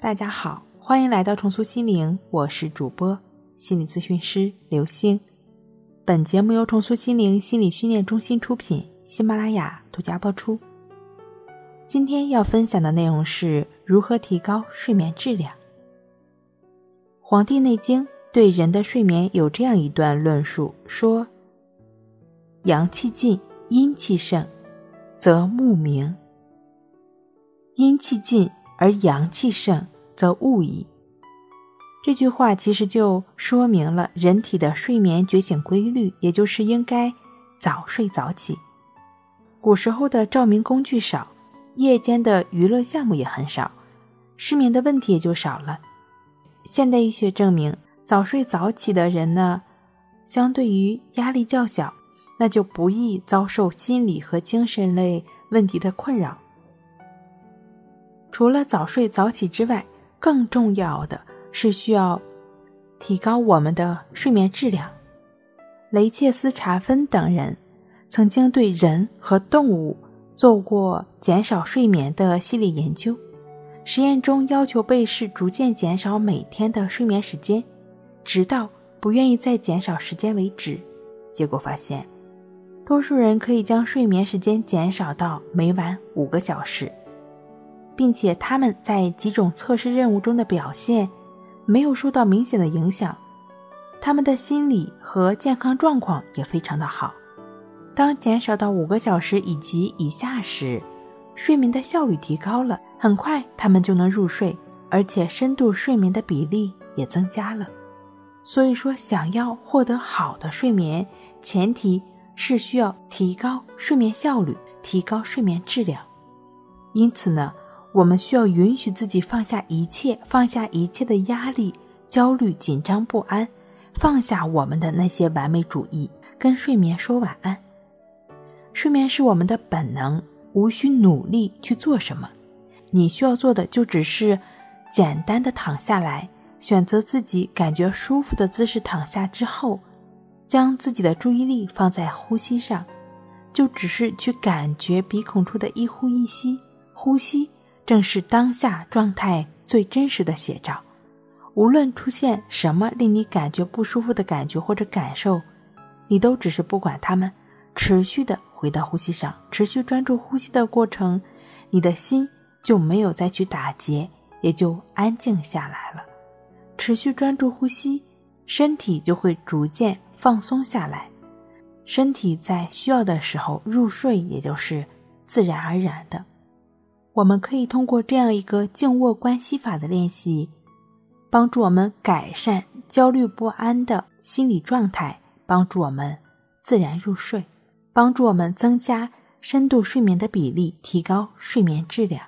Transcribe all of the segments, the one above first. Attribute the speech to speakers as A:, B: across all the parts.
A: 大家好，欢迎来到重塑心灵，我是主播心理咨询师刘星。本节目由重塑心灵心理训练中心出品，喜马拉雅独家播出。今天要分享的内容是如何提高睡眠质量。《黄帝内经》对人的睡眠有这样一段论述：说，阳气尽，阴气盛，则目明；阴气尽。而阳气盛则误矣。这句话其实就说明了人体的睡眠觉醒规律，也就是应该早睡早起。古时候的照明工具少，夜间的娱乐项目也很少，失眠的问题也就少了。现代医学证明，早睡早起的人呢，相对于压力较小，那就不易遭受心理和精神类问题的困扰。除了早睡早起之外，更重要的是需要提高我们的睡眠质量。雷切斯·查芬等人曾经对人和动物做过减少睡眠的系列研究，实验中要求被试逐渐减少每天的睡眠时间，直到不愿意再减少时间为止。结果发现，多数人可以将睡眠时间减少到每晚五个小时。并且他们在几种测试任务中的表现没有受到明显的影响，他们的心理和健康状况也非常的好。当减少到五个小时以及以下时，睡眠的效率提高了，很快他们就能入睡，而且深度睡眠的比例也增加了。所以说，想要获得好的睡眠，前提是需要提高睡眠效率，提高睡眠质量。因此呢。我们需要允许自己放下一切，放下一切的压力、焦虑、紧张不安，放下我们的那些完美主义，跟睡眠说晚安。睡眠是我们的本能，无需努力去做什么。你需要做的就只是简单的躺下来，选择自己感觉舒服的姿势躺下之后，将自己的注意力放在呼吸上，就只是去感觉鼻孔处的一呼一吸，呼吸。正是当下状态最真实的写照。无论出现什么令你感觉不舒服的感觉或者感受，你都只是不管他们，持续的回到呼吸上，持续专注呼吸的过程，你的心就没有再去打结，也就安静下来了。持续专注呼吸，身体就会逐渐放松下来，身体在需要的时候入睡，也就是自然而然的。我们可以通过这样一个静卧关系法的练习，帮助我们改善焦虑不安的心理状态，帮助我们自然入睡，帮助我们增加深度睡眠的比例，提高睡眠质量。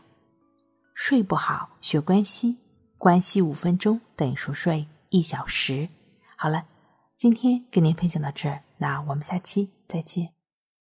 A: 睡不好学关系，关系五分钟等于熟睡一小时。好了，今天跟您分享到这儿，那我们下期再见。